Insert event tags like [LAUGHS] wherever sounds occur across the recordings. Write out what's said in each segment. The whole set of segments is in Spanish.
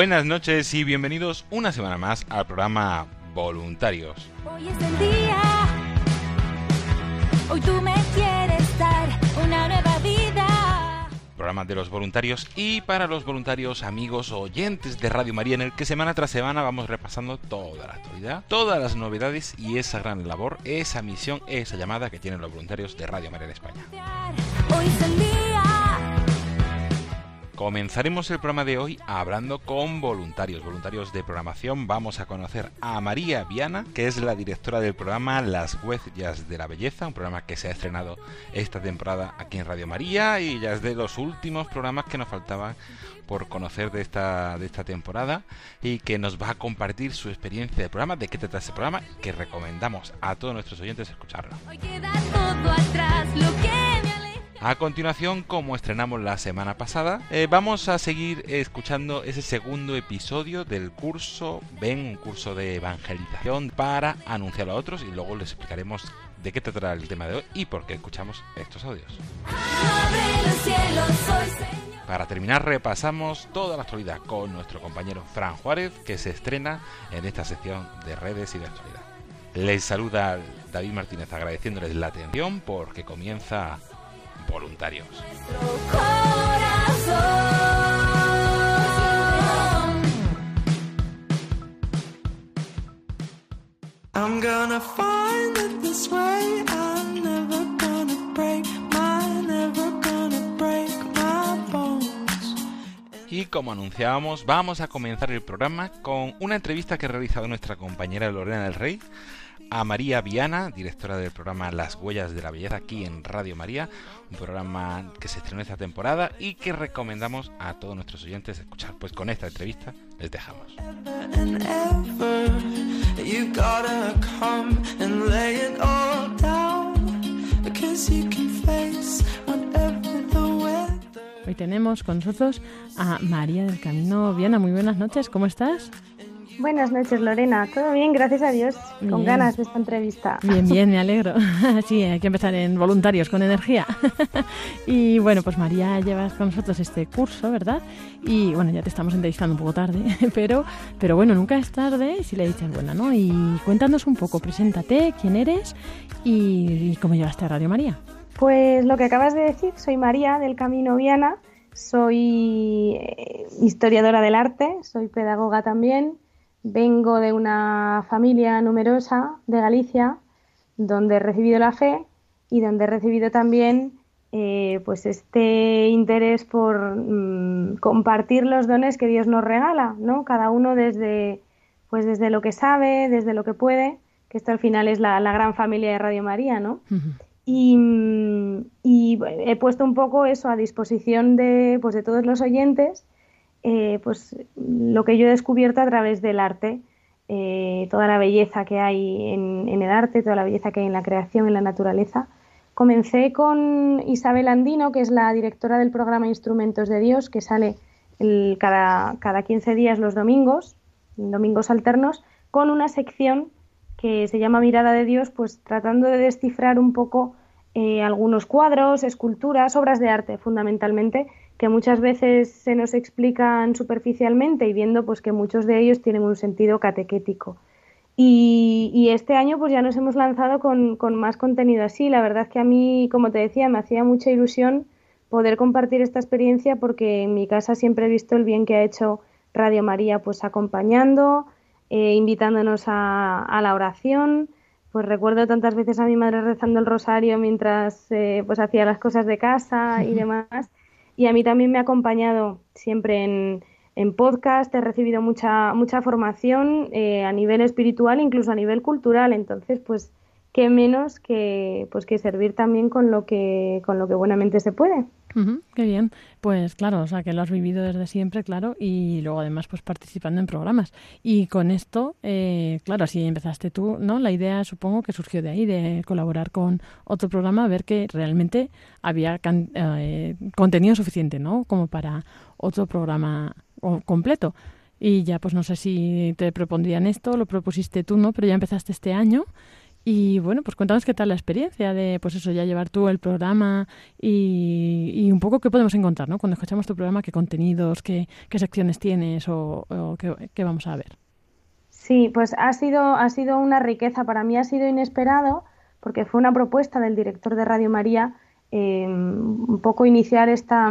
Buenas noches y bienvenidos una semana más al programa Voluntarios. Hoy es el día. Hoy tú me quieres dar una nueva vida. Programa de los voluntarios y para los voluntarios amigos oyentes de Radio María en el que semana tras semana vamos repasando toda la actualidad, todas las novedades y esa gran labor, esa misión, esa llamada que tienen los voluntarios de Radio María de España. Comenzaremos el programa de hoy hablando con voluntarios, voluntarios de programación. Vamos a conocer a María Viana, que es la directora del programa Las Huellas de la Belleza, un programa que se ha estrenado esta temporada aquí en Radio María y ya es de los últimos programas que nos faltaban por conocer de esta, de esta temporada y que nos va a compartir su experiencia de programa, de qué trata ese programa, que recomendamos a todos nuestros oyentes escucharlo. Hoy atrás. Lo que. A continuación, como estrenamos la semana pasada, eh, vamos a seguir escuchando ese segundo episodio del curso Ven, un curso de evangelización para anunciarlo a otros y luego les explicaremos de qué tratará el tema de hoy y por qué escuchamos estos audios. Para terminar, repasamos toda la actualidad con nuestro compañero Fran Juárez, que se estrena en esta sección de redes y de actualidad. Les saluda David Martínez agradeciéndoles la atención porque comienza Voluntarios. Corazón. I'm gonna find it this way. I'm never gonna break my, never gonna break my bones. Y como anunciábamos, vamos a comenzar el programa con una entrevista que ha realizado nuestra compañera Lorena del Rey a María Viana, directora del programa Las Huellas de la Belleza aquí en Radio María, un programa que se estrenó esta temporada y que recomendamos a todos nuestros oyentes escuchar. Pues con esta entrevista les dejamos. Hoy tenemos con nosotros a María del Camino Viana. Muy buenas noches, ¿cómo estás? Buenas noches, Lorena. Todo bien, gracias a Dios. Con ganas de esta entrevista. Bien, bien, me alegro. [LAUGHS] Sí, hay que empezar en voluntarios, con energía. [LAUGHS] Y bueno, pues María, llevas con nosotros este curso, ¿verdad? Y bueno, ya te estamos entrevistando un poco tarde, [LAUGHS] pero, pero bueno, nunca es tarde si le dices buena, ¿no? Y cuéntanos un poco, preséntate, quién eres y, y cómo llegaste a Radio María. Pues lo que acabas de decir, soy María del Camino Viana, soy eh, historiadora del arte, soy pedagoga también, vengo de una familia numerosa de Galicia, donde he recibido la fe y donde he recibido también eh, pues este interés por mm, compartir los dones que Dios nos regala, ¿no? Cada uno desde, pues desde lo que sabe, desde lo que puede, que esto al final es la, la gran familia de Radio María, ¿no? Y, y he puesto un poco eso a disposición de, pues de todos los oyentes, eh, pues lo que yo he descubierto a través del arte, eh, toda la belleza que hay en, el arte, toda la belleza que hay en la creación, en la naturaleza. Comencé con Isabel Andino, que es la directora del programa Instrumentos de Dios, que sale cada, cada 15 días los domingos, domingos alternos, con una sección que se llama Mirada de Dios, pues tratando de descifrar un poco eh, algunos cuadros, esculturas, obras de arte fundamentalmente, que muchas veces se nos explican superficialmente y viendo pues que muchos de ellos tienen un sentido catequético. Y, este año pues ya nos hemos lanzado con, con, más contenido así. La verdad es que a mí, como te decía, me hacía mucha ilusión poder compartir esta experiencia porque en mi casa siempre he visto el bien que ha hecho Radio María pues acompañando, eh, invitándonos a, la oración. Pues recuerdo tantas veces a mi madre rezando el rosario mientras eh, pues hacía las cosas de casa y demás. Y a mí también me ha acompañado siempre en, en podcast, he recibido mucha, mucha formación eh, a nivel espiritual, incluso a nivel cultural. Entonces, pues, qué menos que, pues, que servir también con lo que, con lo que buenamente se puede. Qué bien. Pues claro, o sea, que lo has vivido desde siempre, claro, y luego además pues participando en programas. Y con esto, eh, claro, así empezaste tú, ¿no? La idea supongo que surgió de ahí, de colaborar con otro programa, ver que realmente había eh, contenido suficiente, ¿no? Como para otro programa completo. Y ya, pues no sé si te propondrían esto, lo propusiste tú, ¿no? Pero ya empezaste este año. Y bueno, pues cuéntanos qué tal la experiencia de, pues eso, ya llevar tú el programa y, un poco qué podemos encontrar, ¿no? Cuando escuchamos tu programa, qué contenidos, qué, qué secciones tienes o, qué, vamos a ver. Sí, pues ha sido, ha sido una riqueza. Para mí ha sido inesperado porque fue una propuesta del director de Radio María eh, un poco iniciar esta,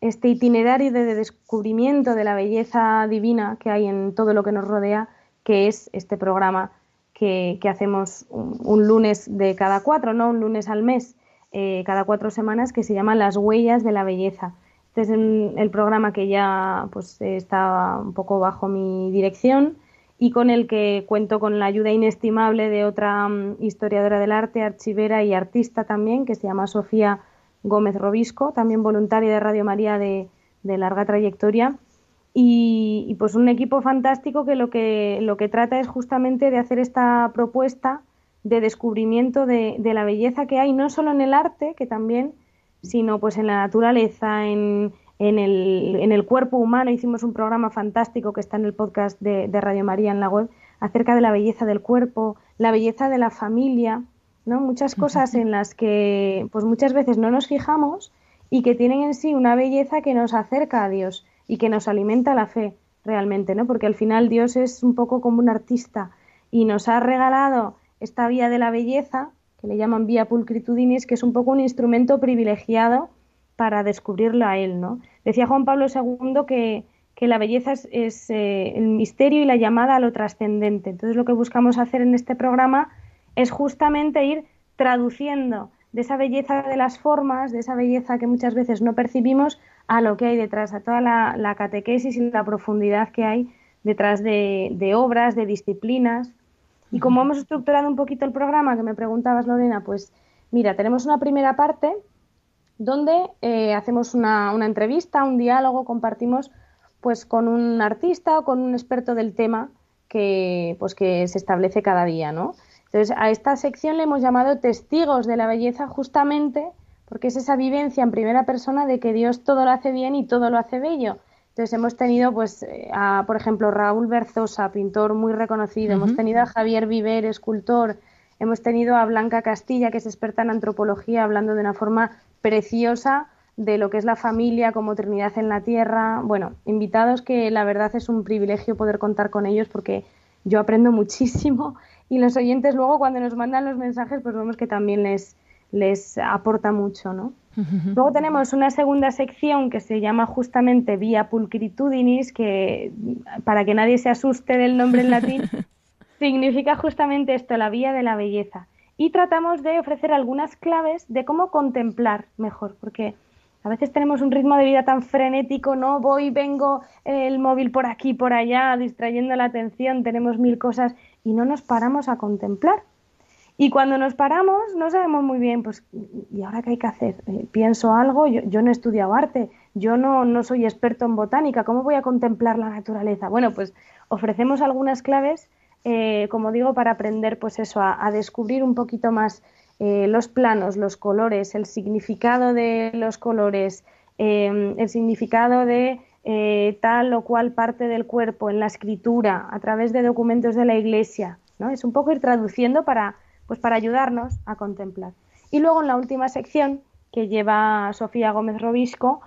este itinerario de descubrimiento de la belleza divina que hay en todo lo que nos rodea, que es este programa que, hacemos un, lunes de cada cuatro, no un lunes al mes, eh, cada cuatro semanas, que se llama Las huellas de la belleza. Este es el programa que ya pues, está un poco bajo mi dirección y con el que cuento con la ayuda inestimable de otra mm, historiadora del arte, archivera y artista también, que se llama Sofía Gómez Robisco, también voluntaria de Radio María de, larga trayectoria. Y, pues un equipo fantástico que lo, que lo que trata es justamente de hacer esta propuesta de descubrimiento de, la belleza que hay, no solo en el arte, que también, sino pues en la naturaleza, en, el, cuerpo humano. Hicimos un programa fantástico que está en el podcast de, de Radio María en la web acerca de la belleza del cuerpo, la belleza de la familia, ¿no? Muchas cosas en las que pues muchas veces no nos fijamos y que tienen en sí una belleza que nos acerca a Dios y que nos alimenta la fe realmente, ¿no? Porque al final Dios es un poco como un artista y nos ha regalado esta vía de la belleza, que le llaman vía pulcritudinis, que es un poco un instrumento privilegiado para descubrirlo a Él, ¿no? Decía Juan Pablo II que, que la belleza es, eh, el misterio y la llamada a lo trascendente. Entonces lo que buscamos hacer en este programa es justamente ir traduciendo de esa belleza de las formas, de esa belleza que muchas veces no percibimos, a lo que hay detrás, a toda la, catequesis y la profundidad que hay detrás de, obras, de disciplinas. Y como hemos estructurado un poquito el programa que me preguntabas, Lorena, pues mira, tenemos una primera parte donde eh, hacemos una, una, entrevista, un diálogo, compartimos pues con un artista o con un experto del tema que, pues, que se establece cada día, ¿no? Entonces, a esta sección le hemos llamado testigos de la belleza justamente porque es esa vivencia en primera persona de que Dios todo lo hace bien y todo lo hace bello. Entonces hemos tenido, pues, eh, a, por ejemplo, Raúl Berzosa, pintor muy reconocido, hemos tenido a Javier Viver, escultor, hemos tenido a Blanca Castilla, que es experta en antropología, hablando de una forma preciosa de lo que es la familia como Trinidad en la Tierra. Bueno, invitados que la verdad es un privilegio poder contar con ellos porque yo aprendo [LAUGHS] muchísimo y los oyentes luego cuando nos mandan los mensajes pues vemos que también les, les aporta mucho, ¿no? Luego tenemos una segunda sección que se llama justamente Via Pulcritudinis, que para que nadie se asuste del nombre en latín, [LAUGHS] significa justamente esto, la vía de la belleza. Y tratamos de ofrecer algunas claves de cómo contemplar mejor, porque a veces tenemos un ritmo de vida tan frenético, no voy, vengo el móvil por aquí, por allá, distrayendo la atención, tenemos mil cosas y no nos paramos a contemplar. Y cuando nos paramos no sabemos muy bien, pues, ¿y ahora qué hay que hacer? Eh, pienso algo, yo, no he estudiado arte, yo no, no soy experto en botánica, ¿cómo voy a contemplar la naturaleza? Bueno, pues ofrecemos algunas claves, eh, como digo, para aprender pues eso, a, descubrir un poquito más eh, los planos, los colores, el significado de los colores, el significado de tal o cual parte del cuerpo en la escritura, a través de documentos de la iglesia. ¿no? Es un poco ir traduciendo para pues para ayudarnos a contemplar. Y luego en la última sección que lleva Sofía Gómez Robisco,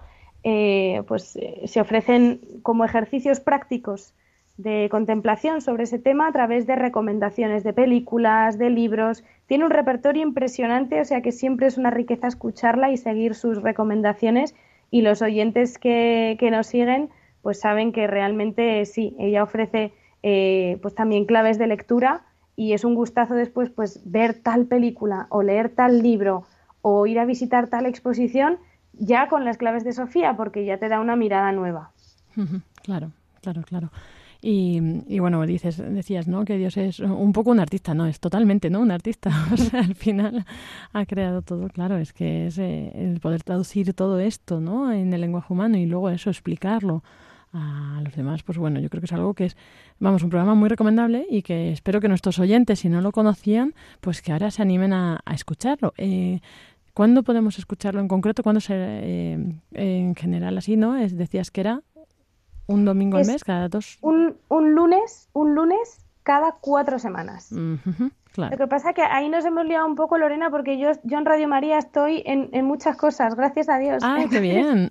eh, pues eh, se ofrecen como ejercicios prácticos de contemplación sobre ese tema a través de recomendaciones de películas, de libros. Tiene un repertorio impresionante, o sea que siempre es una riqueza escucharla y seguir sus recomendaciones. Y los oyentes que, que nos siguen, pues saben que realmente sí, ella ofrece eh, pues también claves de lectura y es un gustazo después pues ver tal película o leer tal libro o ir a visitar tal exposición ya con las claves de Sofía porque ya te da una mirada nueva. Claro, claro, claro. Y, bueno, dices, decías, ¿no? Que Dios es un poco un artista, no, es totalmente, ¿no? Un artista. [LAUGHS] O sea, al final ha creado todo, claro, es que es eh, el poder traducir todo esto, ¿no? En el lenguaje humano y luego eso, explicarlo a los demás, pues bueno, yo creo que es algo que es, vamos, un programa muy recomendable y que espero que nuestros oyentes, si no lo conocían, pues que ahora se animen a, escucharlo. Eh, ¿Cuándo podemos escucharlo en concreto? ¿Cuándo se, eh, en general así, no? Es, decías que era un domingo al mes, cada dos. Un, un lunes, un lunes cada cuatro semanas. Lo que pasa es que ahí nos hemos liado un poco, Lorena, porque yo, yo en Radio María estoy en, en muchas cosas, gracias a Dios. ¡Ah, qué [LAUGHS] bien!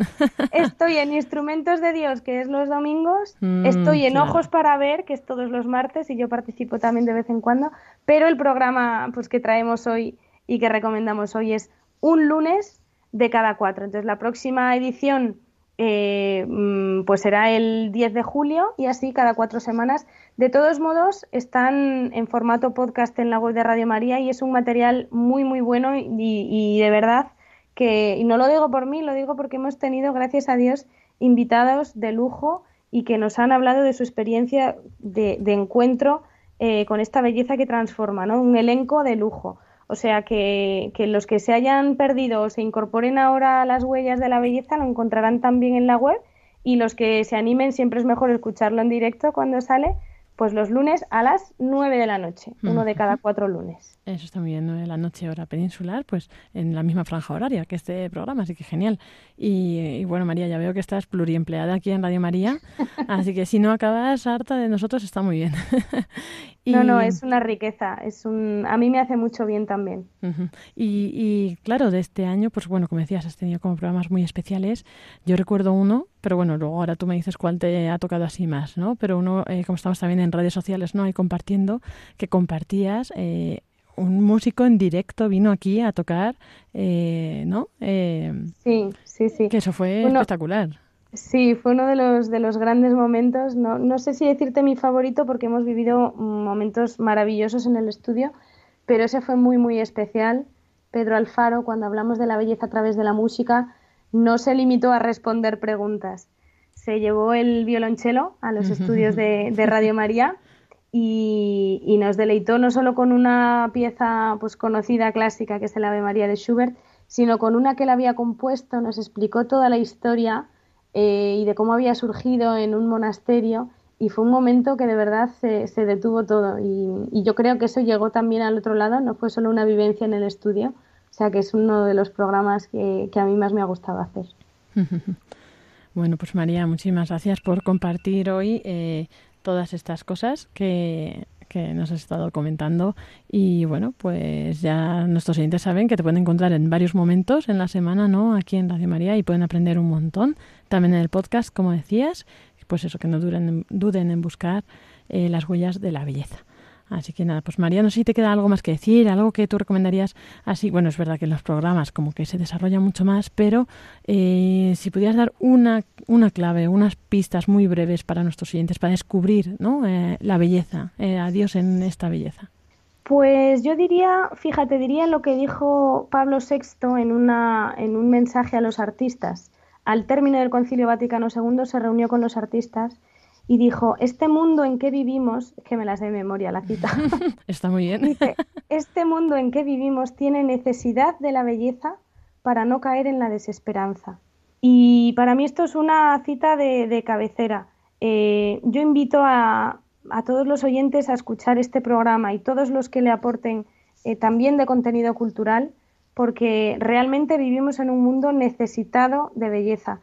estoy en Instrumentos de Dios, que es los domingos. Mm, estoy en Ojos para Ver, que es todos los martes, y yo participo también de vez en cuando. Pero el programa pues, que traemos hoy y que recomendamos hoy es un lunes de cada cuatro. Entonces, la próxima edición eh, mm, pues será el 10 de julio y así cada cuatro semanas. De todos modos, están en formato podcast en la web de Radio María y es un material muy, muy bueno y, de verdad que, y no lo digo por mí, lo digo porque hemos tenido, gracias a Dios, invitados de lujo y que nos han hablado de su experiencia de, encuentro eh, con esta belleza que transforma, ¿no? Un elenco de lujo. O sea que, los que se hayan perdido o se incorporen ahora a las huellas de la belleza lo encontrarán también en la web y los que se animen siempre es mejor escucharlo en directo cuando sale pues los lunes a las 9 de la noche, uno de cada cuatro lunes. Eso está muy bien, 9 de la noche hora peninsular, pues en la misma franja horaria que este programa, así que genial. Y, bueno, María, ya veo que estás pluriempleada aquí en Radio María, [LAUGHS] así que si no acabas harta de nosotros está muy bien. No, no, es una riqueza, es un... a mí me hace mucho bien también. y, y, claro, de este año, pues bueno, como decías, has tenido como programas muy especiales. Yo recuerdo uno, pero bueno, luego ahora tú me dices cuál te ha tocado así más, ¿no? Pero uno, eh, como estamos también en redes sociales, ¿no? Y compartiendo, que compartías... Eh, un músico en directo vino aquí a tocar, eh, ¿no? sí, sí, sí. Que eso fue espectacular. Sí, fue uno de los, de los grandes momentos. No, no sé si decirte mi favorito porque hemos vivido momentos maravillosos en el estudio, pero ese fue muy, muy especial. Pedro Alfaro, cuando hablamos de la belleza a través de la música, no se limitó a responder preguntas. Se llevó el violonchelo a los estudios de, Radio María y, y, nos deleitó no solo con una pieza pues, conocida clásica que es el Ave María de Schubert, sino con una que él había compuesto, nos explicó toda la historia eh, y de cómo había surgido en un monasterio y fue un momento que de verdad se, se detuvo todo y, yo creo que eso llegó también al otro lado, no fue solo una vivencia en el estudio, o sea que es uno de los programas que, que a mí más me ha gustado hacer. [LAUGHS] Bueno, pues María, muchísimas gracias por compartir hoy eh, todas estas cosas que que nos has estado comentando. Y bueno, pues ya nuestros oyentes saben que te pueden encontrar en varios momentos en la semana, ¿no? Aquí en Radio María y pueden aprender un montón. También en el podcast, como decías, pues eso, que no duden, duden en buscar eh, las huellas de la belleza. Así que nada, pues María, no sé si te queda algo más que decir, algo que tú recomendarías así. Bueno, es verdad que en los programas como que se desarrolla mucho más, pero eh, si pudieras dar una, una clave, unas pistas muy breves para nuestros oyentes para descubrir ¿no? Eh, la belleza, eh, a Dios en esta belleza. Pues yo diría, fíjate, diría lo que dijo Pablo VI en, una, en un mensaje a los artistas. Al término del Concilio Vaticano II se reunió con los artistas y dijo, este mundo en que vivimos, que me las de memoria la cita. [LAUGHS] Está muy bien. Dice, este mundo en que vivimos tiene necesidad de la belleza para no caer en la desesperanza. Y para mí esto es una cita de, cabecera. Eh, yo invito a, a, todos los oyentes a escuchar este programa y todos los que le aporten eh, también de contenido cultural, porque realmente vivimos en un mundo necesitado de belleza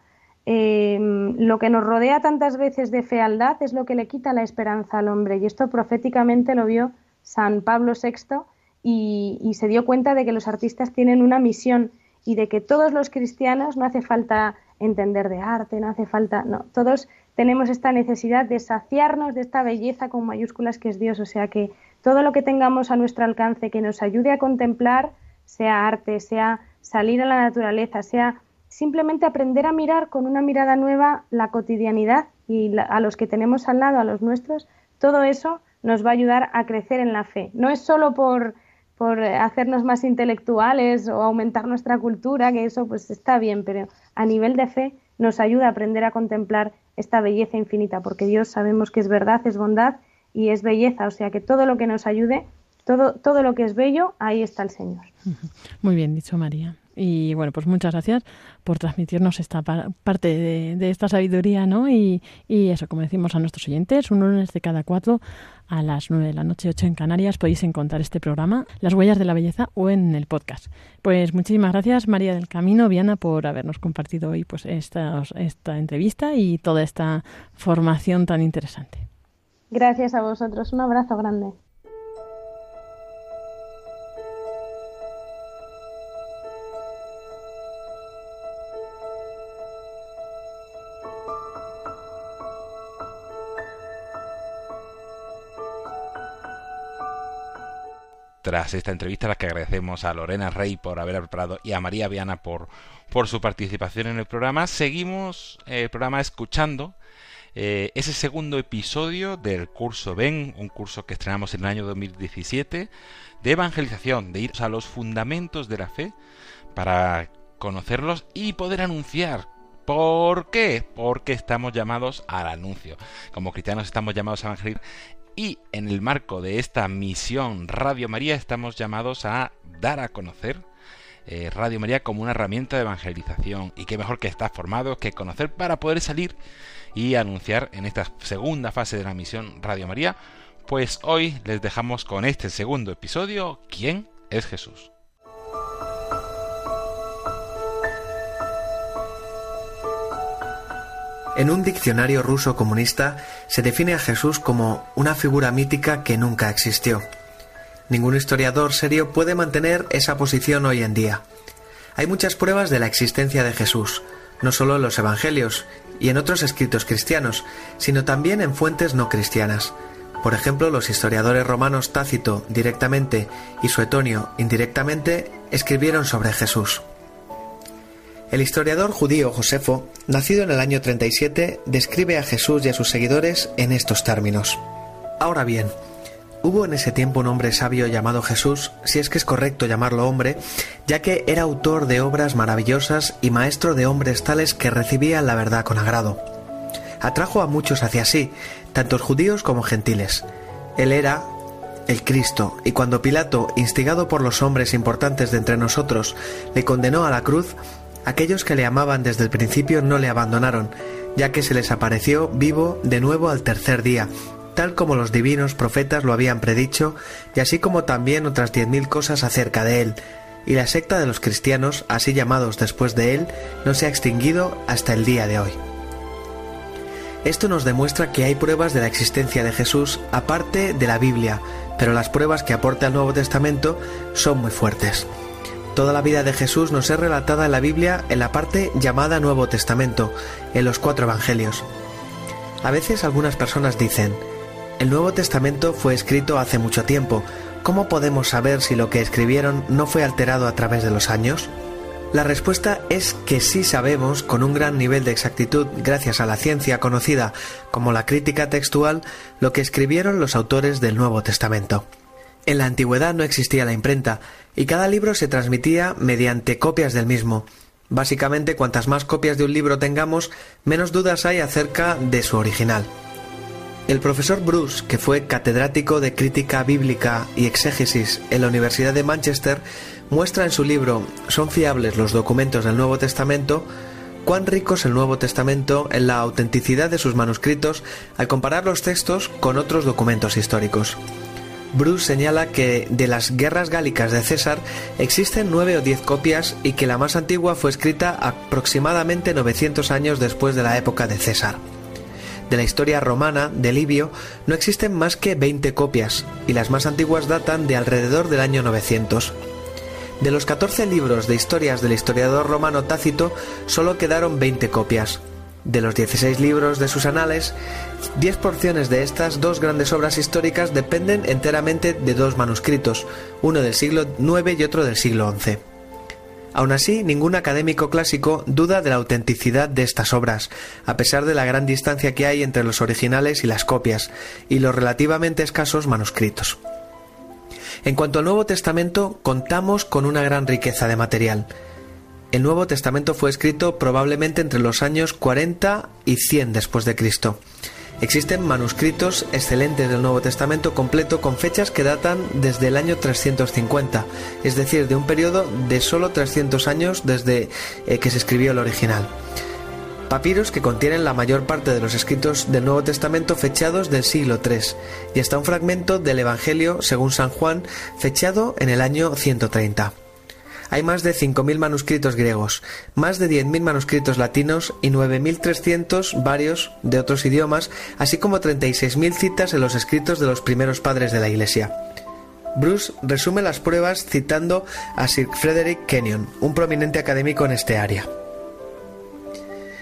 Em, lo que nos rodea tantas veces de fealdad es lo que le quita la esperanza al hombre. Y esto proféticamente lo vio San Pablo VI y, se dio cuenta de que los artistas tienen una misión y de que todos los cristianos no hace falta entender de arte, no hace falta, no, todos tenemos esta necesidad de saciarnos de esta belleza con mayúsculas que es Dios. O sea que todo lo que tengamos a nuestro alcance que nos ayude a contemplar, sea arte, sea salir a la naturaleza, sea simplemente aprender a mirar con una mirada nueva la cotidianidad y a los que tenemos al lado, a los nuestros, todo eso nos va a ayudar a crecer en la fe. No es solo por, por hacernos más intelectuales o aumentar nuestra cultura, que eso pues está bien, pero a nivel de fe nos ayuda a aprender a contemplar esta belleza infinita, porque Dios sabemos que es verdad, es bondad y es belleza, o sea que todo lo que nos ayude, todo, todo lo que es bello, ahí está el Señor. Muy bien dicho, María. Y bueno, pues muchas gracias por transmitirnos esta parte de, esta sabiduría, ¿no? Y, y, eso, como decimos a nuestros oyentes, un lunes de cada cuatro a las nueve de la noche, ocho en Canarias, podéis encontrar este programa, Las Huellas de la Belleza, o en el podcast. Pues muchísimas gracias, María del Camino, Viana, por habernos compartido hoy pues esta, esta entrevista y toda esta formación tan interesante. Gracias a vosotros, un abrazo grande. Tras esta entrevista, a la que agradecemos a Lorena Rey por haberla preparado y a María Viana por, por su participación en el programa, seguimos el programa escuchando eh, ese segundo episodio del curso Ven, un curso que estrenamos en el año 2017, de evangelización, de ir a los fundamentos de la fe para conocerlos y poder anunciar ¿Por qué? Porque estamos llamados al anuncio. Como cristianos estamos llamados a evangelizar y en el marco de esta misión Radio María estamos llamados a dar a conocer eh, Radio María como una herramienta de evangelización. Y qué mejor que estar formados, que conocer para poder salir y anunciar en esta segunda fase de la misión Radio María. Pues hoy les dejamos con este segundo episodio, ¿quién es Jesús? En un diccionario ruso comunista se define a Jesús como una figura mítica que nunca existió. Ningún historiador serio puede mantener esa posición hoy en día. Hay muchas pruebas de la existencia de Jesús, no solo en los Evangelios y en otros escritos cristianos, sino también en fuentes no cristianas. Por ejemplo, los historiadores romanos Tácito directamente y Suetonio indirectamente escribieron sobre Jesús. El historiador judío Josefo, nacido en el año 37, describe a Jesús y a sus seguidores en estos términos. Ahora bien, hubo en ese tiempo un hombre sabio llamado Jesús, si es que es correcto llamarlo hombre, ya que era autor de obras maravillosas y maestro de hombres tales que recibían la verdad con agrado. Atrajo a muchos hacia sí, tantos judíos como gentiles. Él era el Cristo, y cuando Pilato, instigado por los hombres importantes de entre nosotros, le condenó a la cruz, Aquellos que le amaban desde el principio no le abandonaron, ya que se les apareció vivo de nuevo al tercer día, tal como los divinos profetas lo habían predicho, y así como también otras diez mil cosas acerca de él. Y la secta de los cristianos, así llamados después de él, no se ha extinguido hasta el día de hoy. Esto nos demuestra que hay pruebas de la existencia de Jesús aparte de la Biblia, pero las pruebas que aporta el Nuevo Testamento son muy fuertes. Toda la vida de Jesús nos es relatada en la Biblia en la parte llamada Nuevo Testamento, en los cuatro Evangelios. A veces algunas personas dicen, el Nuevo Testamento fue escrito hace mucho tiempo, ¿cómo podemos saber si lo que escribieron no fue alterado a través de los años? La respuesta es que sí sabemos con un gran nivel de exactitud gracias a la ciencia conocida como la crítica textual lo que escribieron los autores del Nuevo Testamento. En la antigüedad no existía la imprenta, y cada libro se transmitía mediante copias del mismo. Básicamente, cuantas más copias de un libro tengamos, menos dudas hay acerca de su original. El profesor Bruce, que fue catedrático de crítica bíblica y exégesis en la Universidad de Manchester, muestra en su libro ¿Son fiables los documentos del Nuevo Testamento? cuán rico es el Nuevo Testamento en la autenticidad de sus manuscritos al comparar los textos con otros documentos históricos. Bruce señala que de las guerras gálicas de César existen nueve o diez copias y que la más antigua fue escrita aproximadamente 900 años después de la época de César. De la historia romana de Livio no existen más que 20 copias y las más antiguas datan de alrededor del año 900. De los 14 libros de historias del historiador romano Tácito solo quedaron 20 copias. De los 16 libros de sus anales, 10 porciones de estas dos grandes obras históricas dependen enteramente de dos manuscritos, uno del siglo IX y otro del siglo XI. Aún así, ningún académico clásico duda de la autenticidad de estas obras, a pesar de la gran distancia que hay entre los originales y las copias, y los relativamente escasos manuscritos. En cuanto al Nuevo Testamento, contamos con una gran riqueza de material. El Nuevo Testamento fue escrito probablemente entre los años 40 y 100 después de Cristo. Existen manuscritos excelentes del Nuevo Testamento completo con fechas que datan desde el año 350, es decir, de un periodo de solo 300 años desde eh, que se escribió el original. Papiros que contienen la mayor parte de los escritos del Nuevo Testamento fechados del siglo III, y hasta un fragmento del Evangelio según San Juan fechado en el año 130 hay más de 5.000 manuscritos griegos, más de 10.000 manuscritos latinos y 9.300 varios de otros idiomas, así como 36.000 citas en los escritos de los primeros padres de la Iglesia. Bruce resume las pruebas citando a Sir Frederick Kenyon, un prominente académico en este área.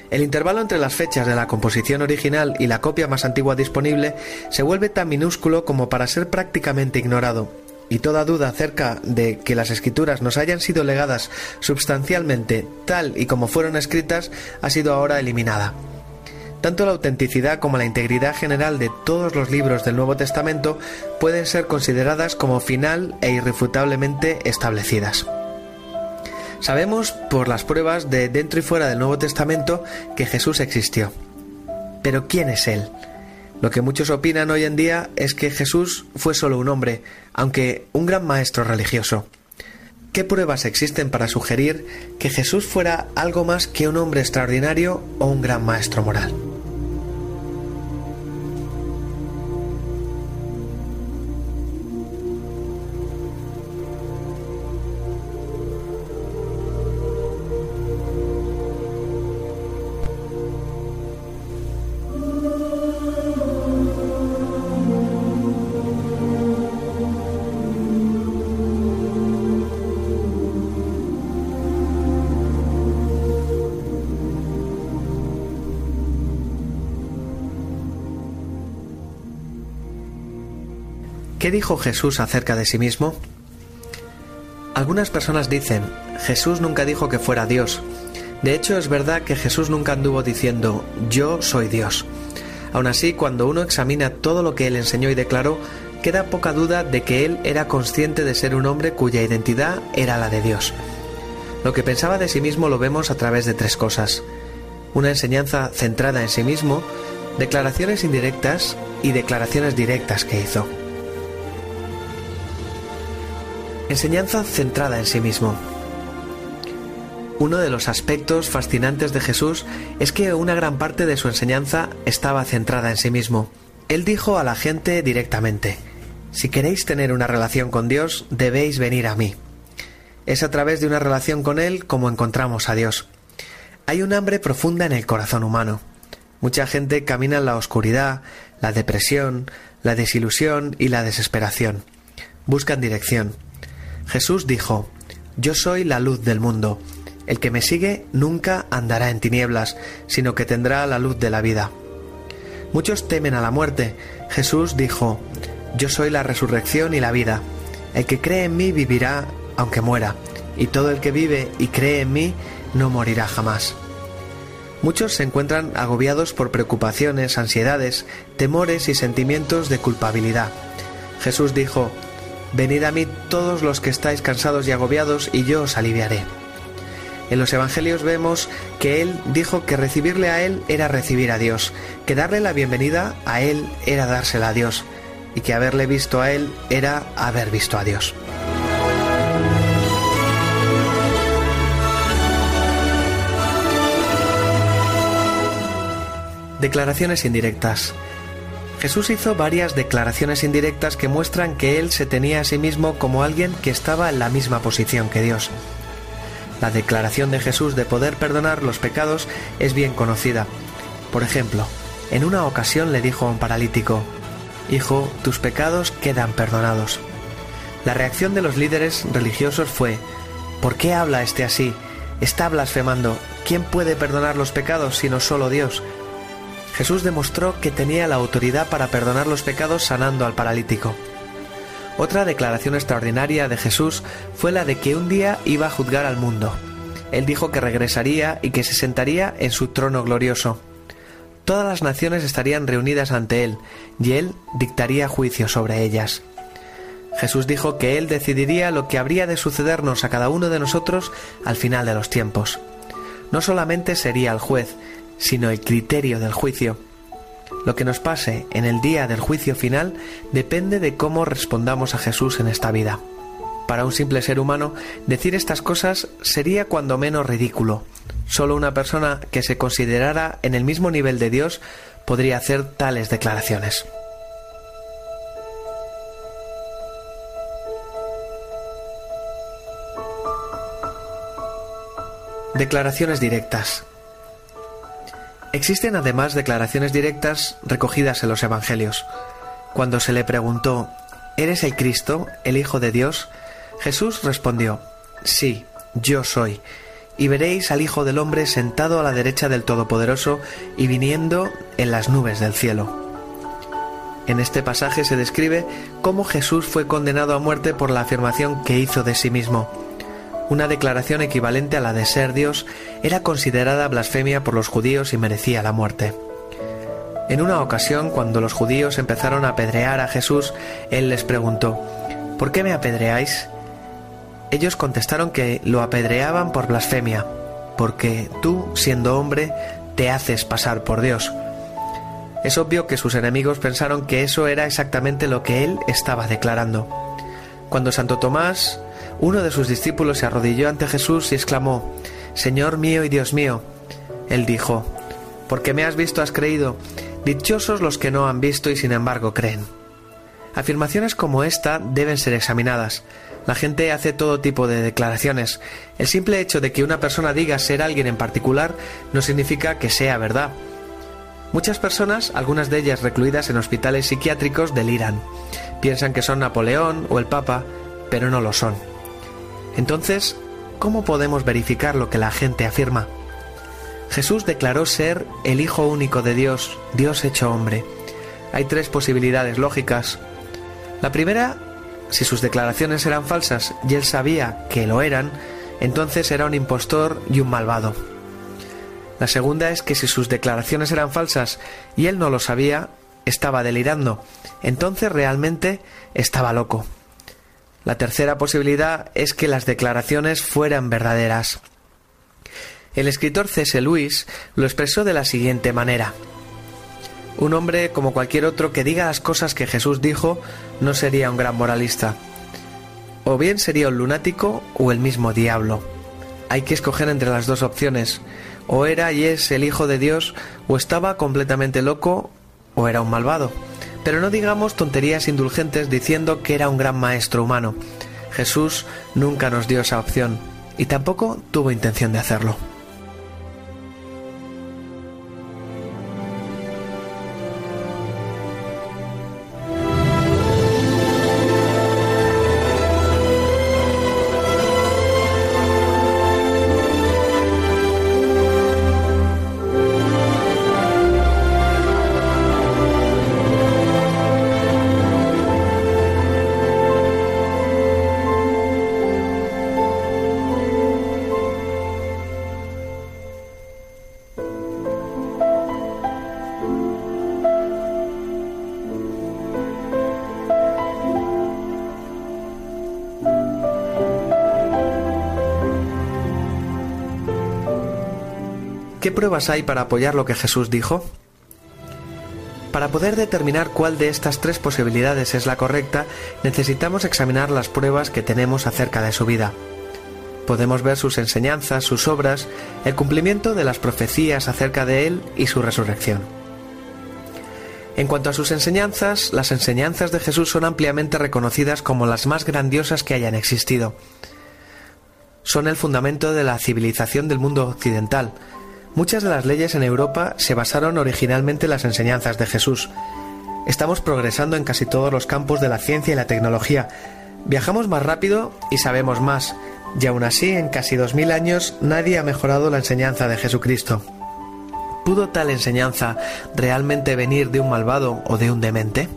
El intervalo entre las fechas de la composición original y la copia más antigua disponible se vuelve tan minúsculo como para ser prácticamente ignorado, y toda duda acerca de que las escrituras nos hayan sido legadas substancialmente tal y como fueron escritas ha sido ahora eliminada. Tanto la autenticidad como la integridad general de todos los libros del Nuevo Testamento pueden ser consideradas como final e irrefutablemente establecidas. Sabemos por las pruebas de dentro y fuera del Nuevo Testamento que Jesús existió. Pero ¿quién es Él? Lo que muchos opinan hoy en día es que Jesús fue solo un hombre, aunque un gran maestro religioso. ¿Qué pruebas existen para sugerir que Jesús fuera algo más que un hombre extraordinario o un gran maestro moral? Dijo Jesús acerca de sí mismo? Algunas personas dicen, Jesús nunca dijo que fuera Dios. De hecho, es verdad que Jesús nunca anduvo diciendo, yo soy Dios. Aun así, cuando uno examina todo lo que él enseñó y declaró, queda poca duda de que él era consciente de ser un hombre cuya identidad era la de Dios. Lo que pensaba de sí mismo lo vemos a través de tres cosas. Una enseñanza centrada en sí mismo, declaraciones indirectas y declaraciones directas que hizo. Enseñanza centrada en sí mismo. Uno de los aspectos fascinantes de Jesús es que una gran parte de su enseñanza estaba centrada en sí mismo. Él dijo a la gente directamente, si queréis tener una relación con Dios, debéis venir a mí. Es a través de una relación con Él como encontramos a Dios. Hay un hambre profunda en el corazón humano. Mucha gente camina en la oscuridad, la depresión, la desilusión y la desesperación. Buscan dirección. Jesús dijo, Yo soy la luz del mundo. El que me sigue nunca andará en tinieblas, sino que tendrá la luz de la vida. Muchos temen a la muerte. Jesús dijo, Yo soy la resurrección y la vida. El que cree en mí vivirá aunque muera, y todo el que vive y cree en mí no morirá jamás. Muchos se encuentran agobiados por preocupaciones, ansiedades, temores y sentimientos de culpabilidad. Jesús dijo, Venid a mí todos los que estáis cansados y agobiados, y yo os aliviaré. En los Evangelios vemos que Él dijo que recibirle a Él era recibir a Dios, que darle la bienvenida a Él era dársela a Dios, y que haberle visto a Él era haber visto a Dios. Declaraciones indirectas. Jesús hizo varias declaraciones indirectas que muestran que él se tenía a sí mismo como alguien que estaba en la misma posición que Dios. La declaración de Jesús de poder perdonar los pecados es bien conocida. Por ejemplo, en una ocasión le dijo a un paralítico, Hijo, tus pecados quedan perdonados. La reacción de los líderes religiosos fue, ¿por qué habla este así? está blasfemando. ¿Quién puede perdonar los pecados sino solo Dios? Jesús demostró que tenía la autoridad para perdonar los pecados sanando al paralítico. Otra declaración extraordinaria de Jesús fue la de que un día iba a juzgar al mundo. Él dijo que regresaría y que se sentaría en su trono glorioso. Todas las naciones estarían reunidas ante Él, y Él dictaría juicio sobre ellas. Jesús dijo que Él decidiría lo que habría de sucedernos a cada uno de nosotros al final de los tiempos. No solamente sería el juez, sino el criterio del juicio. Lo que nos pase en el día del juicio final depende de cómo respondamos a Jesús en esta vida. Para un simple ser humano, decir estas cosas sería cuando menos ridículo. Solo una persona que se considerara en el mismo nivel de Dios podría hacer tales declaraciones. Declaraciones directas. Existen además declaraciones directas recogidas en los Evangelios. Cuando se le preguntó, ¿Eres el Cristo, el Hijo de Dios? Jesús respondió, Sí, yo soy. Y veréis al Hijo del Hombre sentado a la derecha del Todopoderoso y viniendo en las nubes del cielo. En este pasaje se describe cómo Jesús fue condenado a muerte por la afirmación que hizo de sí mismo. Una declaración equivalente a la de ser Dios era considerada blasfemia por los judíos y merecía la muerte. En una ocasión, cuando los judíos empezaron a apedrear a Jesús, él les preguntó, ¿Por qué me apedreáis? Ellos contestaron que lo apedreaban por blasfemia, porque tú, siendo hombre, te haces pasar por Dios. Es obvio que sus enemigos pensaron que eso era exactamente lo que él estaba declarando. Cuando Santo Tomás uno de sus discípulos se arrodilló ante Jesús y exclamó, Señor mío y Dios mío. Él dijo, Porque me has visto has creído, dichosos los que no han visto y sin embargo creen. Afirmaciones como esta deben ser examinadas. La gente hace todo tipo de declaraciones. El simple hecho de que una persona diga ser alguien en particular no significa que sea verdad. Muchas personas, algunas de ellas recluidas en hospitales psiquiátricos, deliran. Piensan que son Napoleón o el Papa, pero no lo son. Entonces, ¿cómo podemos verificar lo que la gente afirma? Jesús declaró ser el Hijo único de Dios, Dios hecho hombre. Hay tres posibilidades lógicas. La primera, si sus declaraciones eran falsas y él sabía que lo eran, entonces era un impostor y un malvado. La segunda es que si sus declaraciones eran falsas y él no lo sabía, estaba delirando, entonces realmente estaba loco. La tercera posibilidad es que las declaraciones fueran verdaderas. El escritor C.S. Lewis lo expresó de la siguiente manera. Un hombre como cualquier otro que diga las cosas que Jesús dijo no sería un gran moralista. O bien sería un lunático o el mismo diablo. Hay que escoger entre las dos opciones. O era y es el Hijo de Dios, o estaba completamente loco, o era un malvado. Pero no digamos tonterías indulgentes diciendo que era un gran maestro humano. Jesús nunca nos dio esa opción y tampoco tuvo intención de hacerlo. ¿Qué pruebas hay para apoyar lo que Jesús dijo? Para poder determinar cuál de estas tres posibilidades es la correcta, necesitamos examinar las pruebas que tenemos acerca de su vida. Podemos ver sus enseñanzas, sus obras, el cumplimiento de las profecías acerca de él y su resurrección. En cuanto a sus enseñanzas, las enseñanzas de Jesús son ampliamente reconocidas como las más grandiosas que hayan existido. Son el fundamento de la civilización del mundo occidental, Muchas de las leyes en Europa se basaron originalmente en las enseñanzas de Jesús. Estamos progresando en casi todos los campos de la ciencia y la tecnología. Viajamos más rápido y sabemos más, Y aún así, en casi dos mil años, nadie ha mejorado la enseñanza de Jesucristo. ¿Pudo tal enseñanza realmente venir de un malvado o de un demente?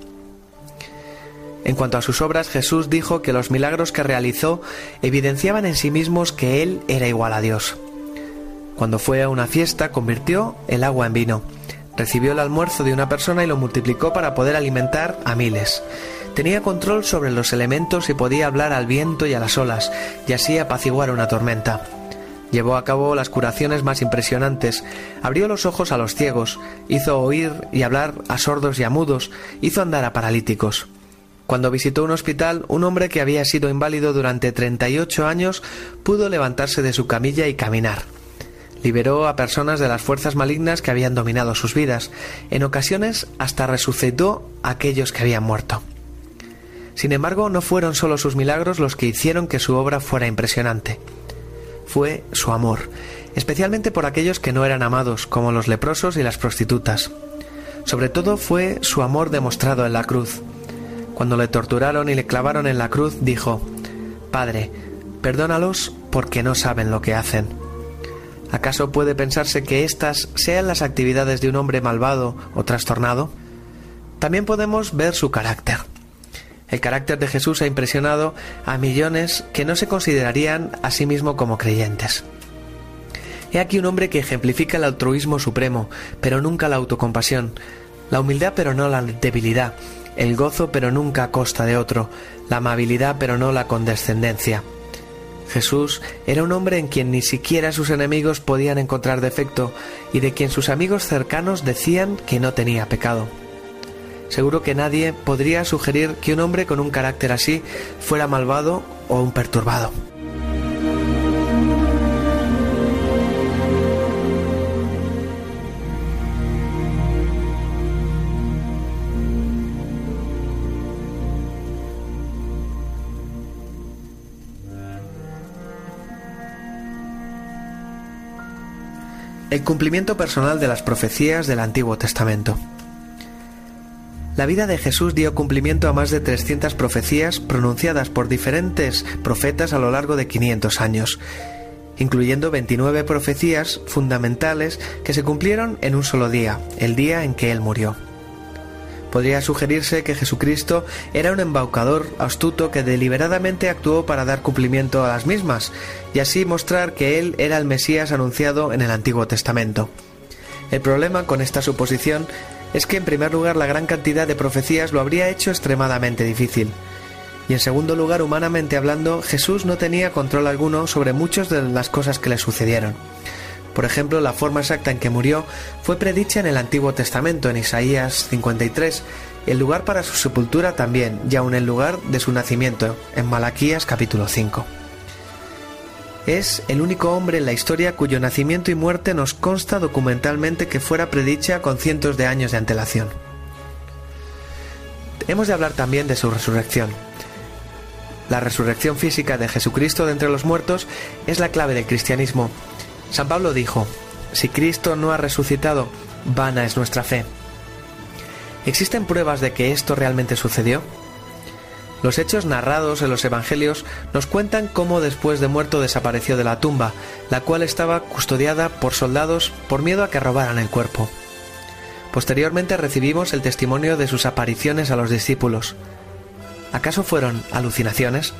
En cuanto a sus obras, Jesús dijo que los milagros que realizó evidenciaban en sí mismos que Él era igual a Dios. Cuando fue a una fiesta, convirtió el agua en vino, recibió el almuerzo de una persona y lo multiplicó para poder alimentar a miles. Tenía control sobre los elementos y podía hablar al viento y a las olas, y así apaciguar una tormenta. Llevó a cabo las curaciones más impresionantes, abrió los ojos a los ciegos, hizo oír y hablar a sordos y a mudos, hizo andar a paralíticos. Cuando visitó un hospital, un hombre que había sido inválido durante 38 años pudo levantarse de su camilla y caminar. Liberó a personas de las fuerzas malignas que habían dominado sus vidas. En ocasiones hasta resucitó a aquellos que habían muerto. Sin embargo, no fueron solo sus milagros los que hicieron que su obra fuera impresionante. Fue su amor, especialmente por aquellos que no eran amados, como los leprosos y las prostitutas. Sobre todo fue su amor demostrado en la cruz. Cuando le torturaron y le clavaron en la cruz, dijo, Padre, perdónalos porque no saben lo que hacen. ¿Acaso puede pensarse que estas sean las actividades de un hombre malvado o trastornado? También podemos ver su carácter. El carácter de Jesús ha impresionado a millones que no se considerarían a sí mismo como creyentes. He aquí un hombre que ejemplifica el altruismo supremo, pero nunca la autocompasión, la humildad pero no la debilidad, el gozo pero nunca a costa de otro, la amabilidad pero no la condescendencia. Jesús era un hombre en quien ni siquiera sus enemigos podían encontrar defecto y de quien sus amigos cercanos decían que no tenía pecado. Seguro que nadie podría sugerir que un hombre con un carácter así fuera malvado o un perturbado. El cumplimiento personal de las profecías del Antiguo Testamento. La vida de Jesús dio cumplimiento a más de 300 profecías pronunciadas por diferentes profetas a lo largo de 500 años, incluyendo 29 profecías fundamentales que se cumplieron en un solo día, el día en que Él murió. Podría sugerirse que Jesucristo era un embaucador astuto que deliberadamente actuó para dar cumplimiento a las mismas y así mostrar que él era el Mesías anunciado en el Antiguo Testamento. El problema con esta suposición es que en primer lugar la gran cantidad de profecías lo habría hecho extremadamente difícil. Y en segundo lugar, humanamente hablando, Jesús no tenía control alguno sobre muchas de las cosas que le sucedieron. Por ejemplo, la forma exacta en que murió fue predicha en el Antiguo Testamento, en Isaías 53, el lugar para su sepultura también, y aun el lugar de su nacimiento, en Malaquías capítulo 5. Es el único hombre en la historia cuyo nacimiento y muerte nos consta documentalmente que fuera predicha con cientos de años de antelación. Hemos de hablar también de su resurrección. La resurrección física de Jesucristo de entre los muertos es la clave del cristianismo San Pablo dijo, si Cristo no ha resucitado, vana es nuestra fe. ¿Existen pruebas de que esto realmente sucedió? Los hechos narrados en los Evangelios nos cuentan cómo después de muerto desapareció de la tumba, la cual estaba custodiada por soldados por miedo a que robaran el cuerpo. Posteriormente recibimos el testimonio de sus apariciones a los discípulos. ¿Acaso fueron alucinaciones?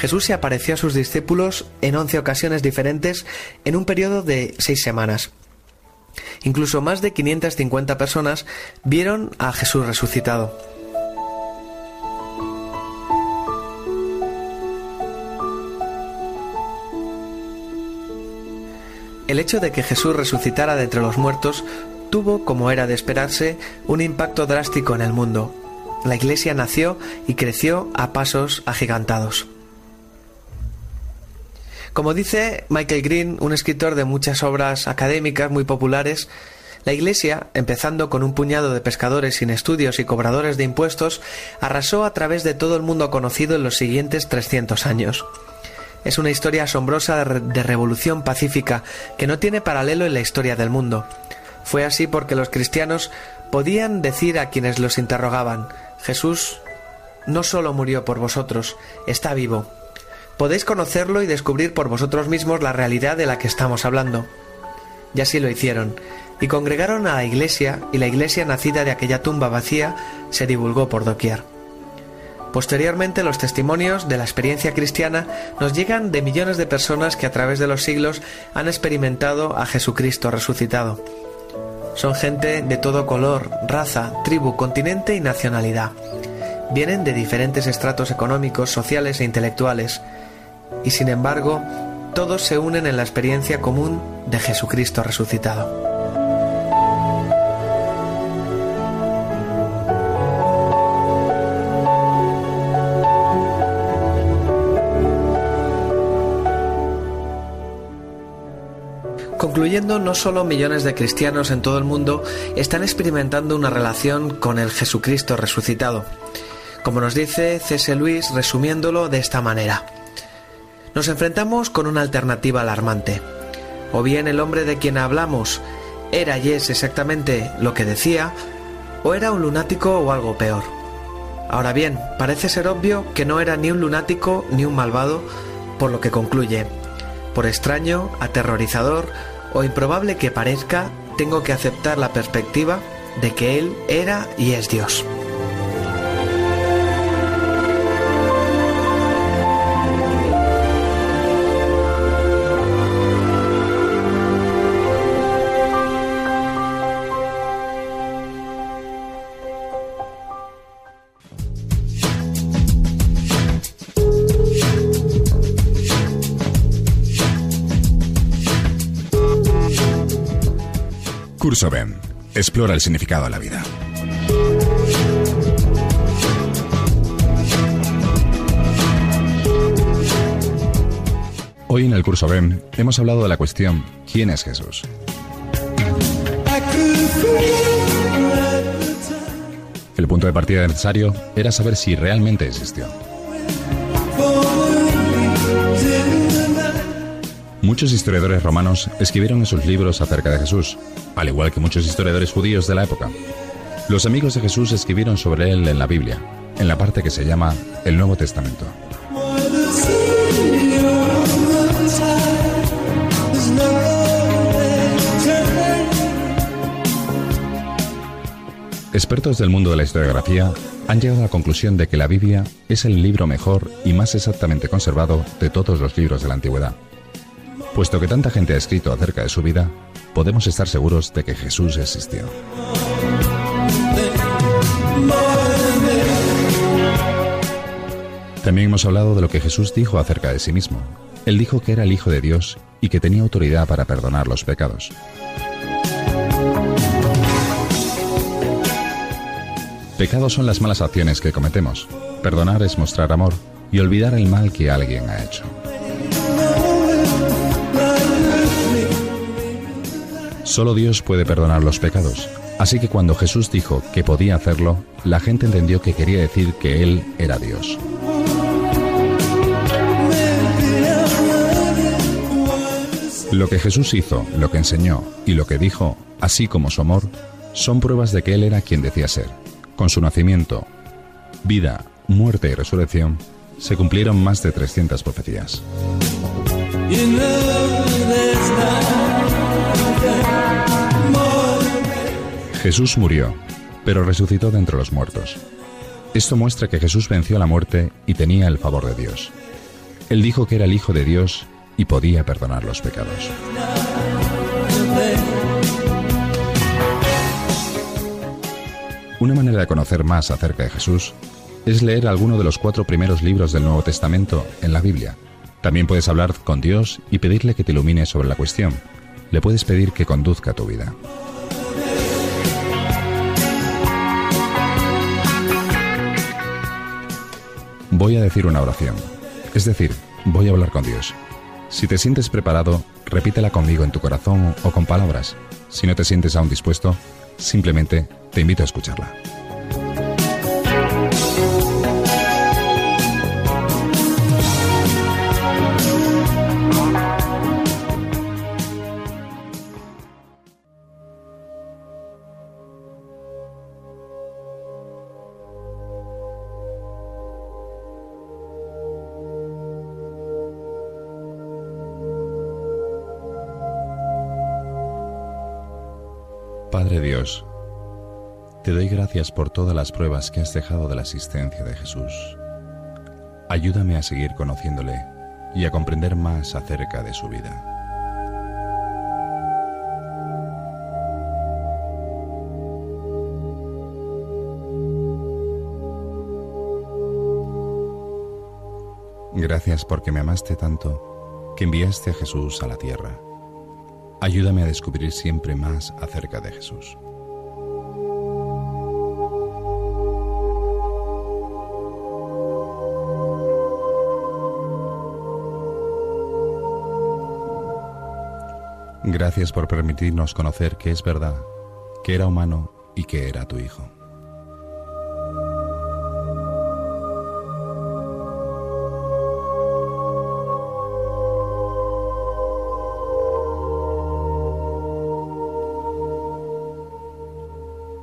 Jesús se apareció a sus discípulos en once ocasiones diferentes en un periodo de seis semanas. Incluso más de 550 personas vieron a Jesús resucitado. El hecho de que Jesús resucitara de entre los muertos tuvo, como era de esperarse, un impacto drástico en el mundo. La Iglesia nació y creció a pasos agigantados. Como dice Michael Green, un escritor de muchas obras académicas muy populares, la Iglesia, empezando con un puñado de pescadores sin estudios y cobradores de impuestos, arrasó a través de todo el mundo conocido en los siguientes 300 años. Es una historia asombrosa de revolución pacífica que no tiene paralelo en la historia del mundo. Fue así porque los cristianos podían decir a quienes los interrogaban, Jesús no solo murió por vosotros, está vivo podéis conocerlo y descubrir por vosotros mismos la realidad de la que estamos hablando. Y así lo hicieron, y congregaron a la iglesia, y la iglesia nacida de aquella tumba vacía se divulgó por doquier. Posteriormente los testimonios de la experiencia cristiana nos llegan de millones de personas que a través de los siglos han experimentado a Jesucristo resucitado. Son gente de todo color, raza, tribu, continente y nacionalidad. Vienen de diferentes estratos económicos, sociales e intelectuales. Y sin embargo, todos se unen en la experiencia común de Jesucristo resucitado. Concluyendo, no solo millones de cristianos en todo el mundo están experimentando una relación con el Jesucristo resucitado. Como nos dice C.S. Luis resumiéndolo de esta manera. Nos enfrentamos con una alternativa alarmante. O bien el hombre de quien hablamos era y es exactamente lo que decía, o era un lunático o algo peor. Ahora bien, parece ser obvio que no era ni un lunático ni un malvado, por lo que concluye, por extraño, aterrorizador o improbable que parezca, tengo que aceptar la perspectiva de que Él era y es Dios. Ben. Explora el significado de la vida. Hoy en el curso BEM hemos hablado de la cuestión ¿quién es Jesús? El punto de partida necesario era saber si realmente existió. Muchos historiadores romanos escribieron en sus libros acerca de Jesús, al igual que muchos historiadores judíos de la época. Los amigos de Jesús escribieron sobre él en la Biblia, en la parte que se llama el Nuevo Testamento. Expertos del mundo de la historiografía han llegado a la conclusión de que la Biblia es el libro mejor y más exactamente conservado de todos los libros de la antigüedad. Puesto que tanta gente ha escrito acerca de su vida, podemos estar seguros de que Jesús existió. También hemos hablado de lo que Jesús dijo acerca de sí mismo. Él dijo que era el Hijo de Dios y que tenía autoridad para perdonar los pecados. Pecados son las malas acciones que cometemos. Perdonar es mostrar amor y olvidar el mal que alguien ha hecho. Solo Dios puede perdonar los pecados. Así que cuando Jesús dijo que podía hacerlo, la gente entendió que quería decir que Él era Dios. Lo que Jesús hizo, lo que enseñó y lo que dijo, así como su amor, son pruebas de que Él era quien decía ser. Con su nacimiento, vida, muerte y resurrección, se cumplieron más de 300 profecías. Jesús murió, pero resucitó de entre los muertos. Esto muestra que Jesús venció la muerte y tenía el favor de Dios. Él dijo que era el Hijo de Dios y podía perdonar los pecados. Una manera de conocer más acerca de Jesús es leer alguno de los cuatro primeros libros del Nuevo Testamento en la Biblia. También puedes hablar con Dios y pedirle que te ilumine sobre la cuestión. Le puedes pedir que conduzca tu vida. Voy a decir una oración. Es decir, voy a hablar con Dios. Si te sientes preparado, repítela conmigo en tu corazón o con palabras. Si no te sientes aún dispuesto, simplemente te invito a escucharla. Dios, te doy gracias por todas las pruebas que has dejado de la existencia de Jesús. Ayúdame a seguir conociéndole y a comprender más acerca de su vida. Gracias porque me amaste tanto que enviaste a Jesús a la tierra. Ayúdame a descubrir siempre más acerca de Jesús. Gracias por permitirnos conocer que es verdad, que era humano y que era tu Hijo.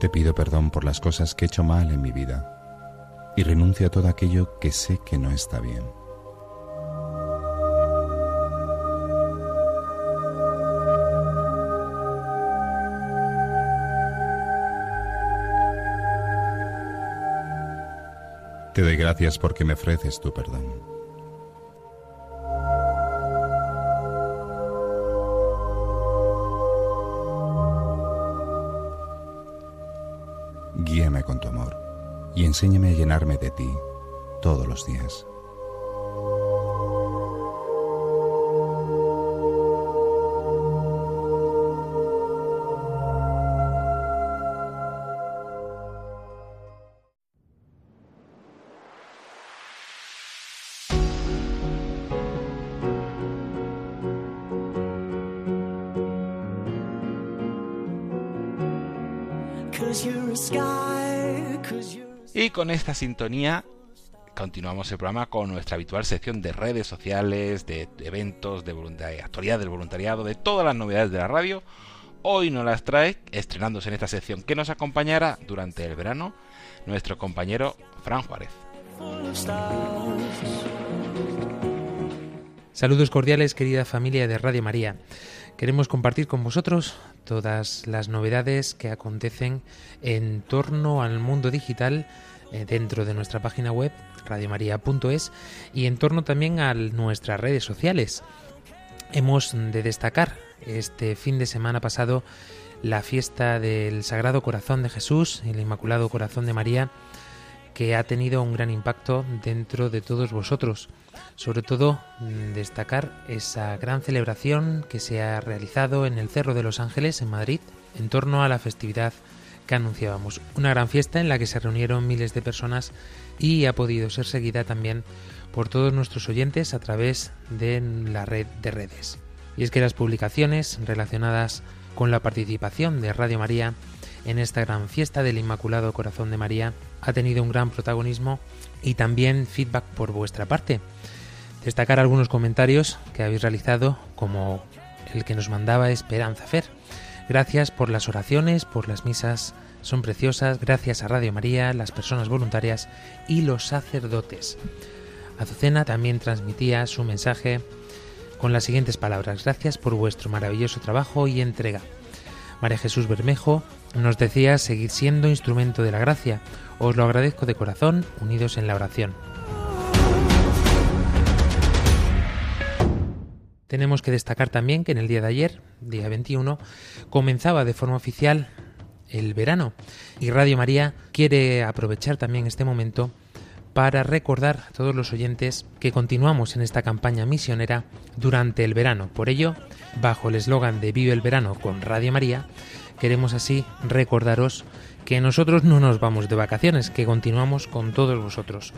Te pido perdón por las cosas que he hecho mal en mi vida y renuncio a todo aquello que sé que no está bien. Te doy gracias porque me ofreces tu perdón. Guíame con tu amor y enséñame a llenarme de ti todos los días. Y con esta sintonía continuamos el programa con nuestra habitual sección de redes sociales, de eventos, de, de actualidad del voluntariado, de todas las novedades de la radio. Hoy nos las trae, estrenándose en esta sección que nos acompañará durante el verano, nuestro compañero Fran Juárez. Saludos cordiales, querida familia de Radio María. Queremos compartir con vosotros todas las novedades que acontecen en torno al mundo digital eh, dentro de nuestra página web radiomaria.es y en torno también a nuestras redes sociales. Hemos de destacar este fin de semana pasado la fiesta del Sagrado Corazón de Jesús, el Inmaculado Corazón de María, que ha tenido un gran impacto dentro de todos vosotros. Sobre todo mm, destacar esa gran celebración que se ha realizado en el Cerro de los Ángeles, en Madrid, en torno a la festividad que anunciábamos. Una gran fiesta en la que se reunieron miles de personas y ha podido ser seguida también por todos nuestros oyentes a través de la red de redes. Y es que las publicaciones relacionadas con la participación de Radio María en esta gran fiesta del Inmaculado Corazón de María ha tenido un gran protagonismo y también feedback por vuestra parte. Destacar algunos comentarios que habéis realizado, como el que nos mandaba Esperanza Fer. Gracias por las oraciones, por las misas, son preciosas. Gracias a Radio María, las personas voluntarias y los sacerdotes. Azucena también transmitía su mensaje con las siguientes palabras. Gracias por vuestro maravilloso trabajo y entrega. María Jesús Bermejo nos decía seguir siendo instrumento de la gracia. Os lo agradezco de corazón, unidos en la oración. Tenemos que destacar también que en el día de ayer, día 21, comenzaba de forma oficial el verano y Radio María quiere aprovechar también este momento para recordar a todos los oyentes que continuamos en esta campaña misionera durante el verano. Por ello, bajo el eslogan de Vive el verano con Radio María, queremos así recordaros que nosotros no nos vamos de vacaciones, que continuamos con todos vosotros.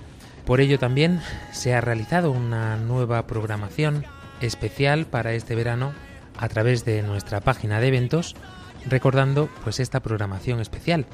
Por ello también se ha realizado una nueva programación especial para este verano a través de nuestra página de eventos, recordando pues esta programación especial.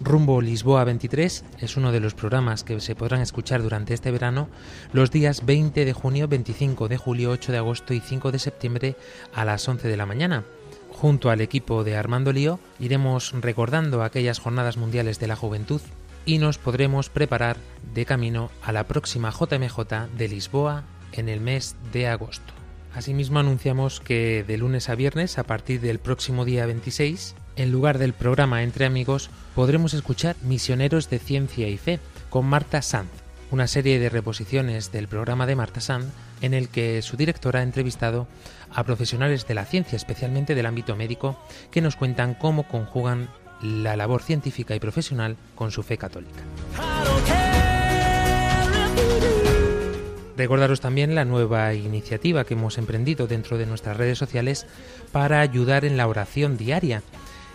Rumbo Lisboa 23 es uno de los programas que se podrán escuchar durante este verano los días 20 de junio, 25 de julio, 8 de agosto y 5 de septiembre a las 11 de la mañana. Junto al equipo de Armando Lío iremos recordando aquellas jornadas mundiales de la juventud y nos podremos preparar de camino a la próxima JMJ de Lisboa en el mes de agosto. Asimismo anunciamos que de lunes a viernes a partir del próximo día 26 en lugar del programa Entre Amigos, podremos escuchar Misioneros de Ciencia y Fe con Marta Sanz, una serie de reposiciones del programa de Marta Sanz en el que su directora ha entrevistado a profesionales de la ciencia, especialmente del ámbito médico, que nos cuentan cómo conjugan la labor científica y profesional con su fe católica. Recordaros también la nueva iniciativa que hemos emprendido dentro de nuestras redes sociales para ayudar en la oración diaria.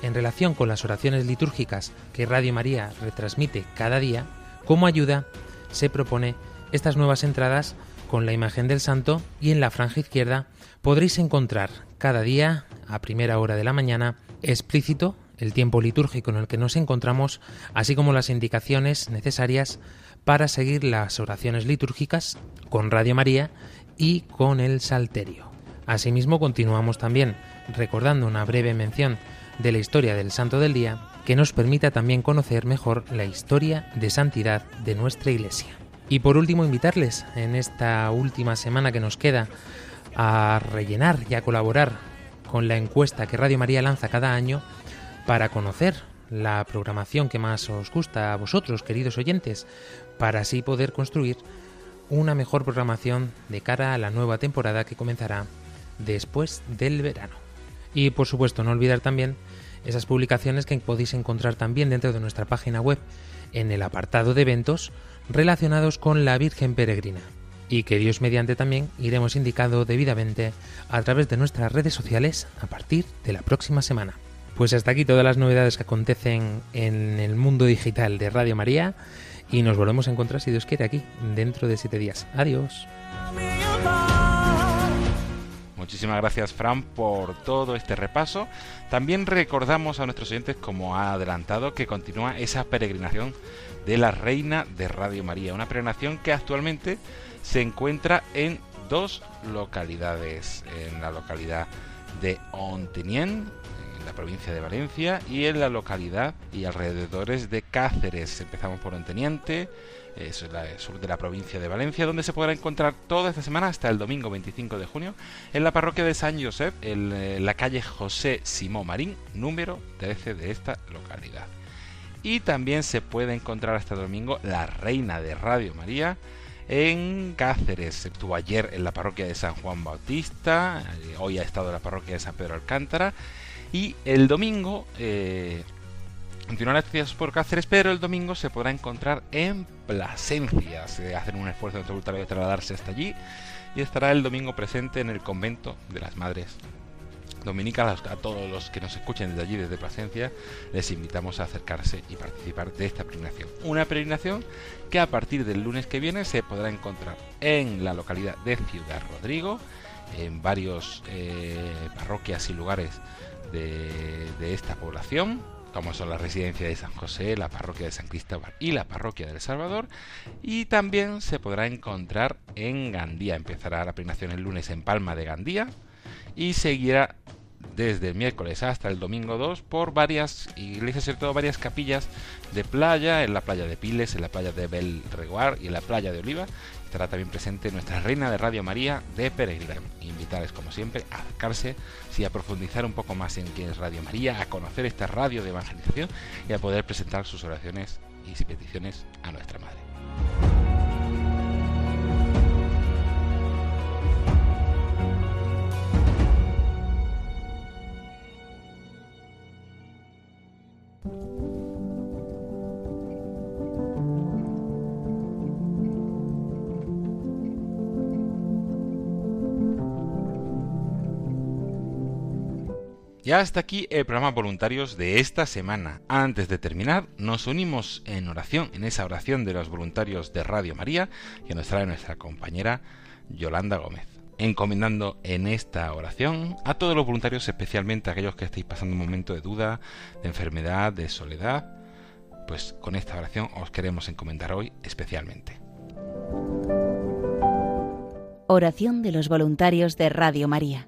En relación con las oraciones litúrgicas que Radio María retransmite cada día, como ayuda se propone estas nuevas entradas con la imagen del santo y en la franja izquierda podréis encontrar cada día a primera hora de la mañana explícito el tiempo litúrgico en el que nos encontramos, así como las indicaciones necesarias para seguir las oraciones litúrgicas con Radio María y con el Salterio. Asimismo, continuamos también recordando una breve mención de la historia del Santo del Día que nos permita también conocer mejor la historia de santidad de nuestra Iglesia. Y por último, invitarles en esta última semana que nos queda a rellenar y a colaborar con la encuesta que Radio María lanza cada año para conocer la programación que más os gusta a vosotros, queridos oyentes, para así poder construir una mejor programación de cara a la nueva temporada que comenzará después del verano. Y por supuesto, no olvidar también esas publicaciones que podéis encontrar también dentro de nuestra página web en el apartado de eventos relacionados con la Virgen Peregrina y que Dios mediante también iremos indicando debidamente a través de nuestras redes sociales a partir de la próxima semana. Pues hasta aquí todas las novedades que acontecen en el mundo digital de Radio María y nos volvemos a encontrar si Dios quiere aquí dentro de siete días. Adiós. Muchísimas gracias Fran por todo este repaso. También recordamos a nuestros oyentes, como ha adelantado, que continúa esa peregrinación de la Reina de Radio María, una peregrinación que actualmente se encuentra en dos localidades, en la localidad de Ontenien, en la provincia de Valencia, y en la localidad y alrededores de Cáceres. Empezamos por Onteniente, es el sur de la provincia de Valencia, donde se podrá encontrar toda esta semana hasta el domingo 25 de junio en la parroquia de San Josep, en eh, la calle José Simón Marín, número 13 de esta localidad. Y también se puede encontrar hasta domingo la Reina de Radio María en Cáceres. Estuvo ayer en la parroquia de San Juan Bautista, eh, hoy ha estado en la parroquia de San Pedro Alcántara. Y el domingo eh, continuará actividades por Cáceres, pero el domingo se podrá encontrar en Plasencia. Se hacen un esfuerzo de de trasladarse hasta allí y estará el domingo presente en el convento de las Madres Dominicas. A todos los que nos escuchen desde allí, desde Plasencia, les invitamos a acercarse y participar de esta peregrinación. Una peregrinación que a partir del lunes que viene se podrá encontrar en la localidad de Ciudad Rodrigo, en varios eh, parroquias y lugares de esta población como son la residencia de San José, la parroquia de San Cristóbal y la parroquia del Salvador. Y también se podrá encontrar en Gandía. Empezará la peregrinación el lunes en Palma de Gandía y seguirá desde el miércoles hasta el domingo 2 por varias iglesias, sobre todo varias capillas de playa, en la playa de Piles, en la playa de Belreguar y en la playa de Oliva. Estará también presente nuestra reina de Radio María de Peregrinación. Invitarles, como siempre, a acercarse y a profundizar un poco más en quién es Radio María, a conocer esta radio de evangelización y a poder presentar sus oraciones y peticiones a nuestra Madre. Hasta aquí el programa voluntarios de esta semana. Antes de terminar, nos unimos en oración, en esa oración de los voluntarios de Radio María, que nos trae nuestra compañera Yolanda Gómez. Encomendando en esta oración a todos los voluntarios, especialmente a aquellos que estéis pasando un momento de duda, de enfermedad, de soledad, pues con esta oración os queremos encomendar hoy especialmente. Oración de los voluntarios de Radio María.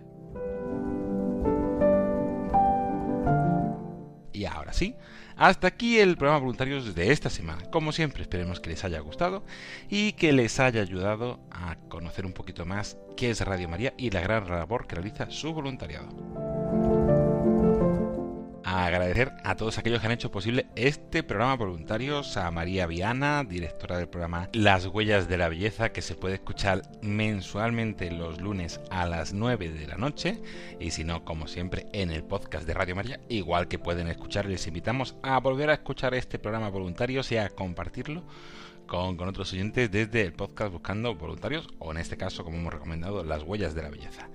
Y ahora sí, hasta aquí el programa Voluntarios de esta semana. Como siempre, esperemos que les haya gustado y que les haya ayudado a conocer un poquito más qué es Radio María y la gran labor que realiza su voluntariado agradecer a todos aquellos que han hecho posible este programa voluntarios, a María Viana, directora del programa Las Huellas de la Belleza, que se puede escuchar mensualmente los lunes a las 9 de la noche, y si no, como siempre, en el podcast de Radio María, igual que pueden escuchar, les invitamos a volver a escuchar este programa voluntarios y a compartirlo con, otros oyentes desde el podcast Buscando Voluntarios, o en este caso, como hemos recomendado, Las Huellas de la Belleza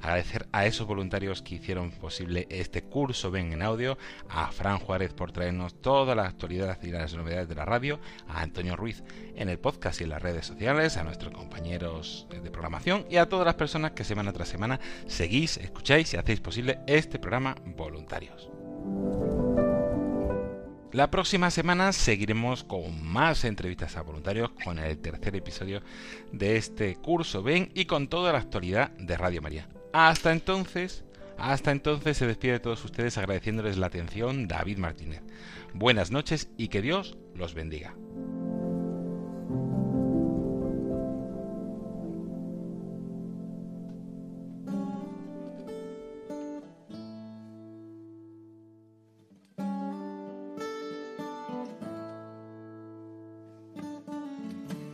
agradecer a esos voluntarios que hicieron posible este curso Ven en Audio, a Fran Juárez por traernos toda la actualidad y las novedades de la radio, a Antonio Ruiz en el podcast y en las redes sociales, a nuestros compañeros de programación y a todas las personas que semana tras semana seguís, escucháis y hacéis posible este programa Voluntarios. La próxima semana seguiremos con más entrevistas a voluntarios con el tercer episodio de este curso Ven y con toda la actualidad de Radio María. Hasta entonces, hasta entonces se despide de todos ustedes agradeciéndoles la atención David Martínez. Buenas noches y que Dios los bendiga.